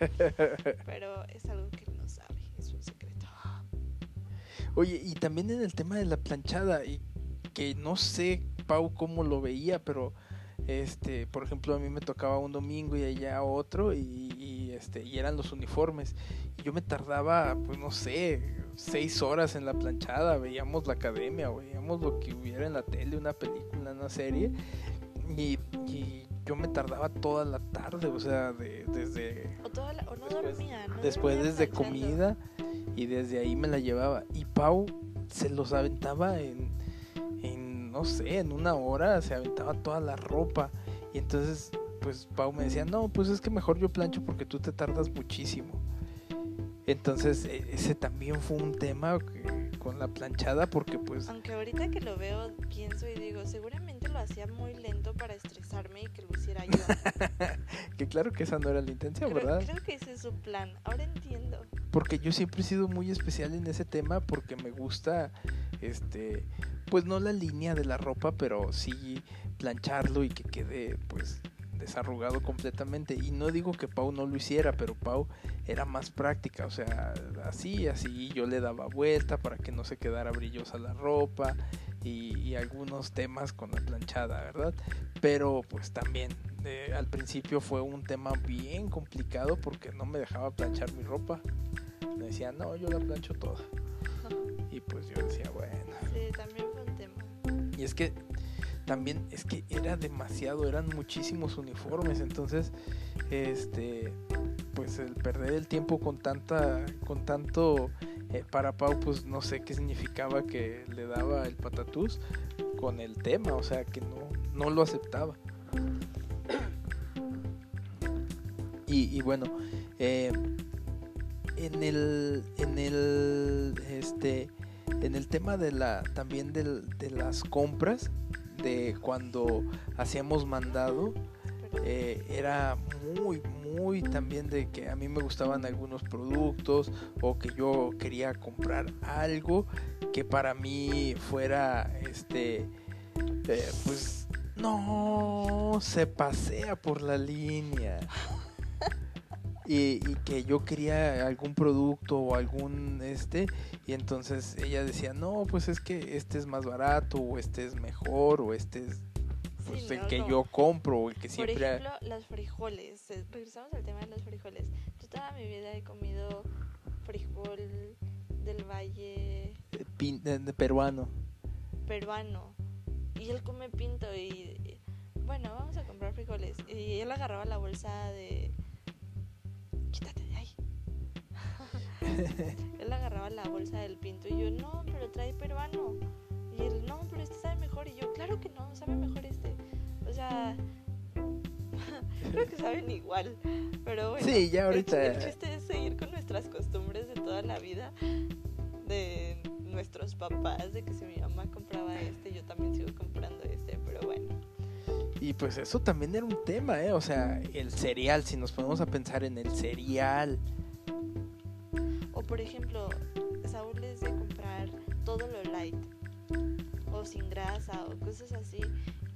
Speaker 2: Pero es algo que él no sabe, es un secreto.
Speaker 1: Oye, y también en el tema de la planchada, y que no sé, Pau, cómo lo veía, pero este, por ejemplo, a mí me tocaba un domingo y allá otro, y, este, y eran los uniformes. Y yo me tardaba, pues no sé, seis horas en la planchada, veíamos la academia, veíamos lo que hubiera en la tele, una película, una serie, y, yo me tardaba toda la tarde, o sea, de, desde...
Speaker 2: O, toda la, o no después, dormía, ¿no?
Speaker 1: Después desde comida y desde ahí me la llevaba. Y Pau se los aventaba en, en, no sé, en una hora, se aventaba toda la ropa. Y entonces, pues Pau me decía, no, pues es que mejor yo plancho porque tú te tardas muchísimo. Entonces, e, ese también fue un tema con la planchada porque pues...
Speaker 2: Aunque ahorita que lo veo, pienso y digo, seguramente lo hacía muy lento para estresarme y que lo hiciera yo.
Speaker 1: que claro que esa no era la intención, ¿verdad?
Speaker 2: Creo que ese es su plan, ahora entiendo.
Speaker 1: Porque yo siempre he sido muy especial en ese tema porque me gusta, este, pues no la línea de la ropa, pero sí plancharlo y que quede pues desarrugado completamente. Y no digo que Pau no lo hiciera, pero Pau era más práctica, o sea, así, así yo le daba vuelta para que no se quedara brillosa la ropa y, algunos temas con la planchada, ¿verdad? Pero pues también eh, al principio fue un tema bien complicado porque no me dejaba planchar mi ropa. Me decía, no, yo la plancho toda. Y pues yo decía, bueno.
Speaker 2: Sí, también fue un tema.
Speaker 1: Y es que también es que era demasiado, eran muchísimos uniformes, entonces este pues el perder el tiempo con tanta con tanto eh, para Pau pues no sé qué significaba que le daba el patatús con el tema, o sea, que no no lo aceptaba. Y, bueno, eh, en el en el este en el tema de la también de las compras de cuando hacíamos mandado eh, era muy muy también de que a mí me gustaban algunos productos o que yo quería comprar algo que para mí fuera este eh, pues no se pasea por la línea y, que yo quería algún producto o algún este y entonces ella decía no pues es que este es más barato o este es mejor o este es pues, el que yo compro o el que siempre por
Speaker 2: ejemplo los frijoles regresamos al tema de los frijoles. Yo toda mi vida he comido frijol del valle
Speaker 1: de, peruano.
Speaker 2: peruano y él come pinto y bueno vamos a comprar frijoles y él agarraba la bolsa de él agarraba la bolsa del pinto y yo, no, pero trae peruano. Y él, no, pero este sabe mejor. Y yo, claro que no, sabe mejor este. O sea, creo que saben igual. Pero bueno,
Speaker 1: sí, ya ahorita.
Speaker 2: El, chiste es seguir con nuestras costumbres de toda la vida. De nuestros papás, de que si mi mamá compraba este, yo también sigo comprando este. Pero bueno.
Speaker 1: Y pues eso también era un tema, ¿eh? O sea, el cereal, si nos ponemos a pensar en el cereal.
Speaker 2: Por ejemplo, Saúl es de comprar todo lo light. O sin grasa o cosas así.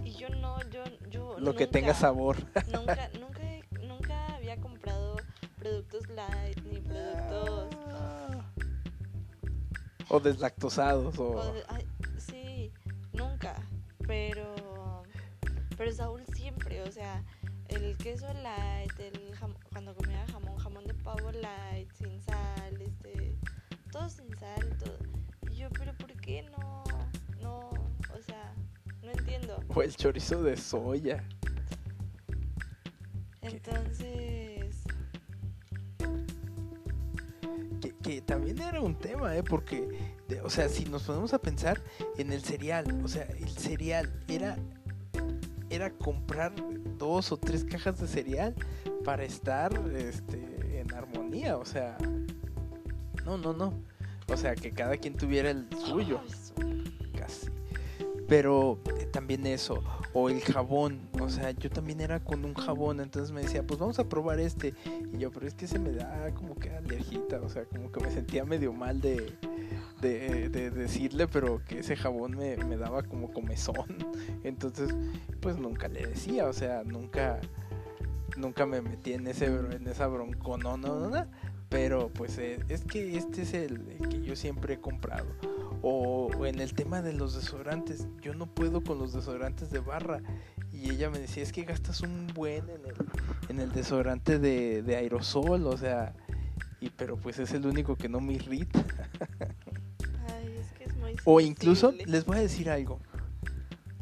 Speaker 2: Y yo no, yo... yo
Speaker 1: lo que tenga sabor.
Speaker 2: Nunca, nunca, nunca había comprado productos light ni productos...
Speaker 1: O deslactosados o...
Speaker 2: o sí, nunca. Pero pero Saúl siempre, o sea, el queso light, el jam- cuando comía jamón, jamón de pavo light, sin sal, este, todo sin sal, todo. Y yo, pero ¿por qué no? No, o sea, no entiendo.
Speaker 1: O el chorizo de soya.
Speaker 2: Entonces,
Speaker 1: Que, que también era un tema, ¿eh? Porque, de- o sea, si nos ponemos a pensar en el cereal, o sea, el cereal era, era comprar dos o tres cajas de cereal para estar este, en armonía, o sea, no, no, no. O sea, que cada quien tuviera el suyo. casi. Pero eh, también eso, o el jabón, o sea, yo también era con un jabón, entonces me decía, pues vamos a probar este. Y yo, pero es que se me da como que alergita, o sea, como que me sentía medio mal de, de, de decirle, pero que ese jabón me, me daba como comezón. Entonces, pues nunca le decía, o sea, nunca, nunca me metí en, ese, en esa bronconona, pero pues eh, es que este es el, el que yo siempre he comprado. O, o en el tema de los desodorantes, yo no puedo con los desodorantes de barra. Y ella me decía, es que gastas un buen en el, en el desodorante de, de aerosol, o sea, y pero pues es el único que no me irrita. O incluso,
Speaker 2: sensible.
Speaker 1: les voy a decir algo.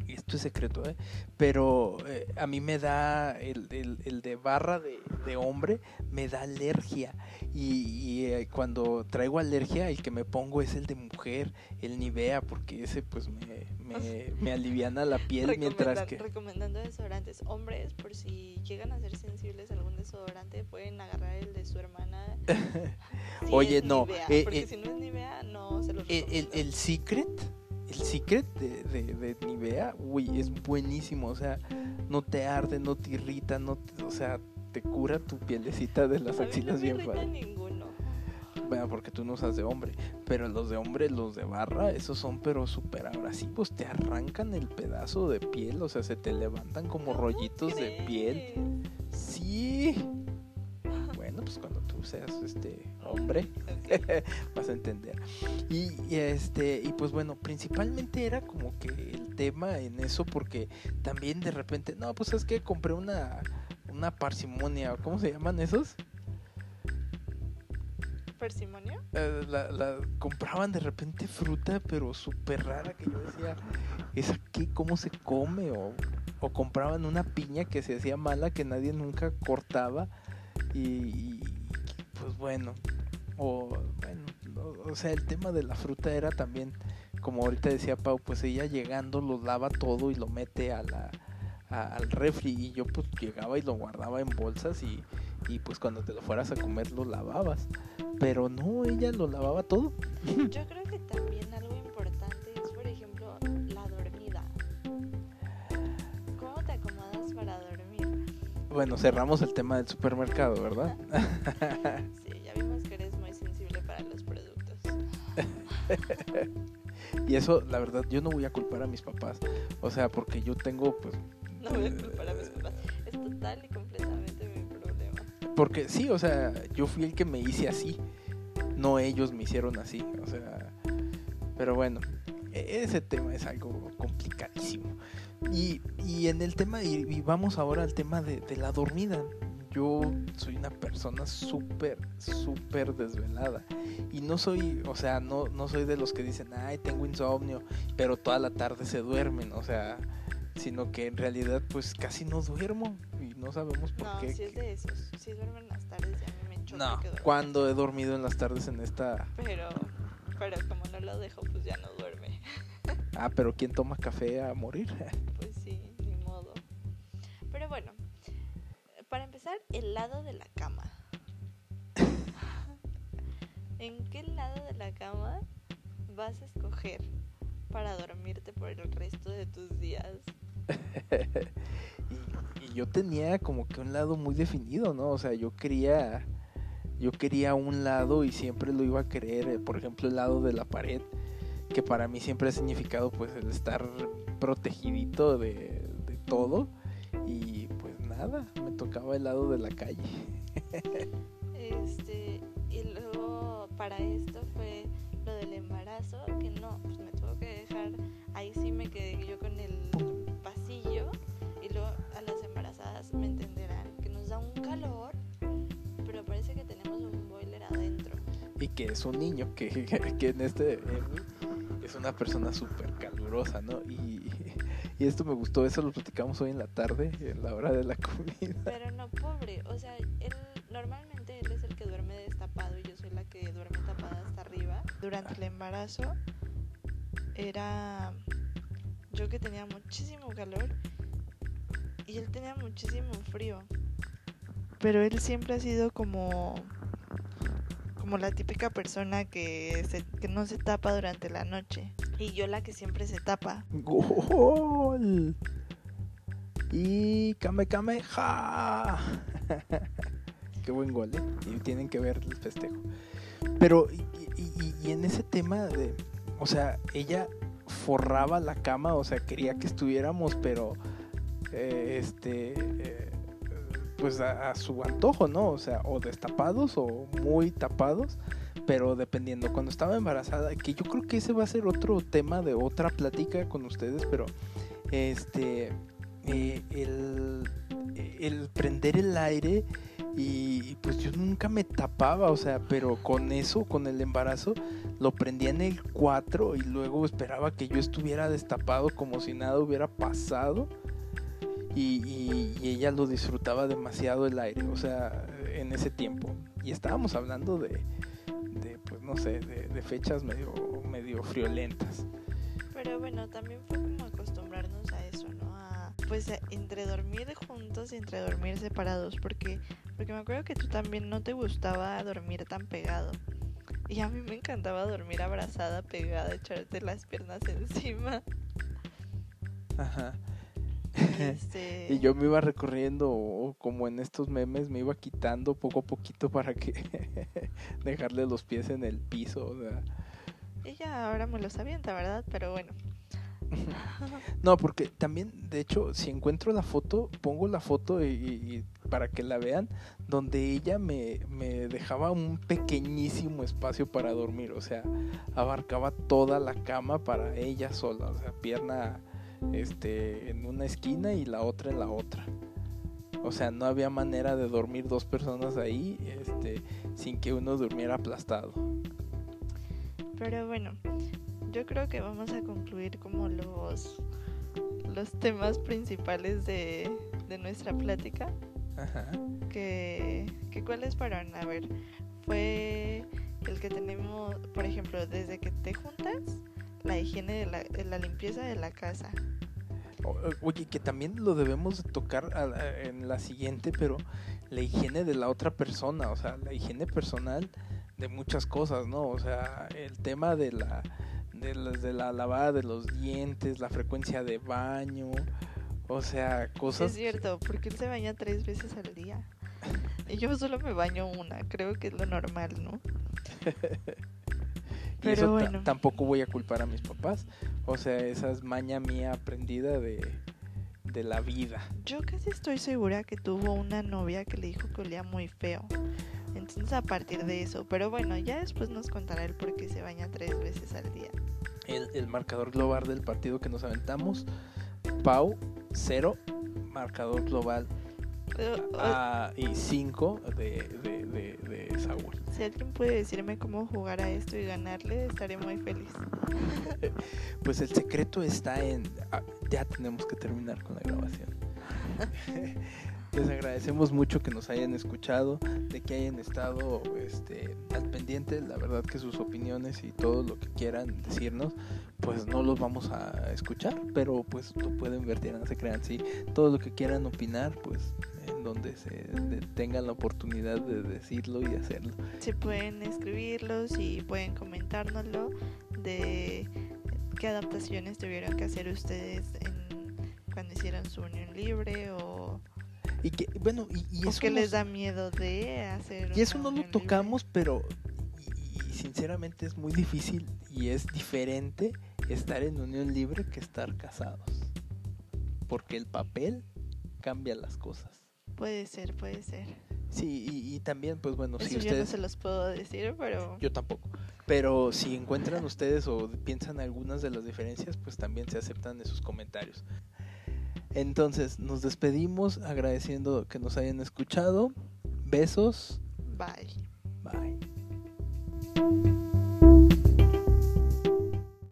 Speaker 1: Esto es secreto, ¿eh? Pero eh, a mí me da el, el- el de barra de, de hombre, me da alergia. Y, y, eh, cuando traigo alergia, el que me pongo es el de mujer, el Nivea, porque ese pues me, me, me aliviana la piel mientras que...
Speaker 2: Recomendando desodorantes. Hombres, por si llegan a ser sensibles a algún desodorante, pueden agarrar el de su hermana.
Speaker 1: Oye, no,
Speaker 2: Nivea,
Speaker 1: eh,
Speaker 2: porque
Speaker 1: eh,
Speaker 2: si no es Nivea, no se los
Speaker 1: El, el, Secret, el Secret de, de, de Nivea, uy, es buenísimo. O sea, no te arde, no te irrita, no te- o sea, te cura tu pielecita de las
Speaker 2: A mí
Speaker 1: axilas
Speaker 2: no me
Speaker 1: bien padre.
Speaker 2: ninguno.
Speaker 1: Bueno, porque tú no usas de hombre, pero los de hombre, los de barra, esos son pero súper abrasivos, te arrancan el pedazo de piel, o sea, se te levantan como
Speaker 2: ¿Cómo
Speaker 1: rollitos de piel. Sí. Bueno, pues cuando tú seas este hombre, vas a entender. Y, y, este, y pues bueno, principalmente era como que el tema en eso, porque también de repente, no, pues es que compré una, una parsimonia, ¿cómo se llaman esos?
Speaker 2: ¿Parsimonia?
Speaker 1: Eh, la, la- compraban de repente fruta, pero súper rara, que yo decía, ¿esa qué? ¿Cómo se come? O, o compraban una piña que se hacía mala, que nadie nunca cortaba, y, y, pues bueno, o bueno, o, o sea, el tema de la fruta era también, como ahorita decía Pau, pues ella llegando lo lava todo y lo mete a la, a- al refri, y yo pues llegaba y lo guardaba en bolsas y, y pues cuando te lo fueras a comer lo lavabas. Pero no, ella lo lavaba todo.
Speaker 2: Yo creo que también algo importante es, por ejemplo, la dormida. ¿Cómo te acomodas para dormir?
Speaker 1: Bueno, cerramos el tema del supermercado, ¿verdad?
Speaker 2: Sí, ya vimos que eres muy sensible para los productos.
Speaker 1: Y eso, la verdad, yo no voy a culpar a mis papás. O sea, porque yo tengo, pues...
Speaker 2: No voy a culpar a mis papás. Es total y completamente.
Speaker 1: Porque sí, o sea, yo fui el que me hice así. No ellos me hicieron así. O sea... Pero bueno, e- ese tema es algo complicadísimo. Y, y en el tema, y, vamos ahora al tema de, de la dormida. Yo soy una persona súper, súper desvelada. Y no soy, o sea, no, no soy de los que dicen, ay, tengo insomnio, pero toda la tarde se duermen. O sea, sino que en realidad pues casi no duermo y no sabemos por
Speaker 2: No,
Speaker 1: qué.
Speaker 2: si es de esos. Si duermen las tardes, ya me choca
Speaker 1: No,
Speaker 2: que
Speaker 1: cuando he dormido en las tardes en esta...
Speaker 2: Pero, pero como no lo dejo, pues ya no duerme.
Speaker 1: Ah, pero ¿quién toma café a morir?
Speaker 2: Pues sí, ni modo. Pero bueno, para empezar, el lado de la cama. ¿En qué lado de la cama vas a escoger para dormirte por el resto de tus días?
Speaker 1: y, y yo tenía como que un lado muy definido, ¿no? O sea, yo quería... Yo quería un lado y siempre lo iba a querer, eh, por ejemplo, el lado de la pared, que para mí siempre ha significado pues el estar protegidito de, de todo y pues nada, me tocaba el lado de la calle.
Speaker 2: Este, y luego para esto fue lo del embarazo, que no, pues me tuvo que dejar, ahí sí me quedé yo con el pasillo y luego a las embarazadas me entenderán calor, pero parece que tenemos un boiler adentro.
Speaker 1: Y que es un niño, que, que en este es una persona súper calurosa, ¿no? Y, y esto me gustó, eso lo platicamos hoy en la tarde, en la hora de la comida.
Speaker 2: Pero no, pobre, o sea, él normalmente él es el que duerme destapado y yo soy la que duerme tapada hasta arriba. Durante el embarazo era yo que tenía muchísimo calor y él tenía muchísimo frío. Pero él siempre ha sido como como la típica persona que, se, que no se tapa durante la noche. Y yo la que siempre se tapa.
Speaker 1: ¡Gol! Y Kame Kame ja. Qué buen gol, ¿eh? Y tienen que ver el festejo. Pero, y, y- y en ese tema de. O sea, ella forraba la cama, o sea, quería que estuviéramos, pero. Eh, este. eh, pues a, su antojo, ¿no? O sea, o destapados o muy tapados, pero dependiendo. Cuando estaba embarazada, que yo creo que ese va a ser otro tema de otra plática con ustedes, pero este. eh, el, el prender el aire y pues yo nunca me tapaba, o sea, pero con eso, con el embarazo, lo prendía en el 4 y luego esperaba que yo estuviera destapado como si nada hubiera pasado. Y, y- y ella lo disfrutaba demasiado el aire, o sea, en ese tiempo. Y estábamos hablando de, de pues no sé, de, de fechas medio, medio friolentas.
Speaker 2: Pero bueno, también fue como acostumbrarnos a eso, ¿no? A, pues a- entre dormir juntos y entre dormir separados, porque, porque me acuerdo que tú también no te gustaba dormir tan pegado. Y a mí me encantaba dormir abrazada, pegada, echarte las piernas encima.
Speaker 1: Ajá.
Speaker 2: Este,
Speaker 1: Y yo me iba recorriendo, o como en estos memes, me iba quitando poco a poquito para que dejarle los pies en el piso. O sea.
Speaker 2: ella ahora me los avienta, ¿verdad? Pero bueno.
Speaker 1: No, porque también, de hecho, si encuentro la foto, pongo la foto y, y- y para que la vean, donde ella me, me dejaba un pequeñísimo espacio para dormir, o sea, abarcaba toda la cama para ella sola, o sea, pierna este, en una esquina y la otra en la otra. O sea, no había manera de dormir dos personas ahí este, sin que uno durmiera aplastado.
Speaker 2: Pero bueno, yo creo que vamos a concluir como los, los temas principales de, de nuestra plática.
Speaker 1: Ajá.
Speaker 2: que, que cuáles fueron, a ver, fue el que tenemos, por ejemplo, desde que te juntas, la higiene de la, de la limpieza de la casa.
Speaker 1: O- Oye, que también lo debemos de tocar la- en la siguiente, pero la higiene de la otra persona, o sea, la higiene personal de muchas cosas, ¿no? O sea, el tema de la de, las- de la lavada de los dientes, la frecuencia de baño, o sea,
Speaker 2: Es
Speaker 1: cosas
Speaker 2: cierto, porque él se baña tres veces al día. Y yo solo me baño una, creo que es lo normal, ¿no?
Speaker 1: y
Speaker 2: pero
Speaker 1: eso
Speaker 2: bueno.
Speaker 1: tampoco voy a culpar a mis papás, o sea, esa es maña mía aprendida de de la vida.
Speaker 2: Yo casi estoy segura que tuvo una novia que le dijo que olía muy feo. Entonces a partir de eso, pero bueno, ya después nos contará él por qué se baña tres veces al día.
Speaker 1: el, el marcador global del partido que nos aventamos. Pau, 0, marcador global ah, y 5 de, de, de, de Saúl.
Speaker 2: Si alguien puede decirme cómo jugar a esto y ganarle, estaré muy feliz.
Speaker 1: Pues el secreto está en... ah, ya tenemos que terminar con la grabación. Les agradecemos mucho que nos hayan escuchado, de que hayan estado este, al pendiente. La verdad que sus opiniones y todo lo que quieran decirnos, pues no los vamos a escuchar, pero pues lo pueden vertir, no se crean. Sí, todo lo que quieran opinar, pues en donde se tengan la oportunidad de decirlo y hacerlo.
Speaker 2: Si pueden escribirlos y pueden comentárnoslo de qué adaptaciones tuvieron que hacer ustedes cuando hicieron su unión libre o,
Speaker 1: Y que, bueno, y, eso nos-
Speaker 2: les da miedo de hacer.
Speaker 1: Y eso no lo
Speaker 2: libre.
Speaker 1: tocamos, pero y, y sinceramente es muy difícil y es diferente estar en unión libre que estar casados. Porque el papel cambia las cosas.
Speaker 2: Puede ser, puede ser.
Speaker 1: Sí, y, y también, pues bueno,
Speaker 2: Eso
Speaker 1: si
Speaker 2: yo no
Speaker 1: ustedes...
Speaker 2: se los puedo decir, pero
Speaker 1: Yo tampoco. Pero si encuentran ustedes o piensan algunas de las diferencias, pues también se aceptan esos comentarios. Entonces, nos despedimos agradeciendo que nos hayan escuchado. Besos. Bye.
Speaker 2: Bye.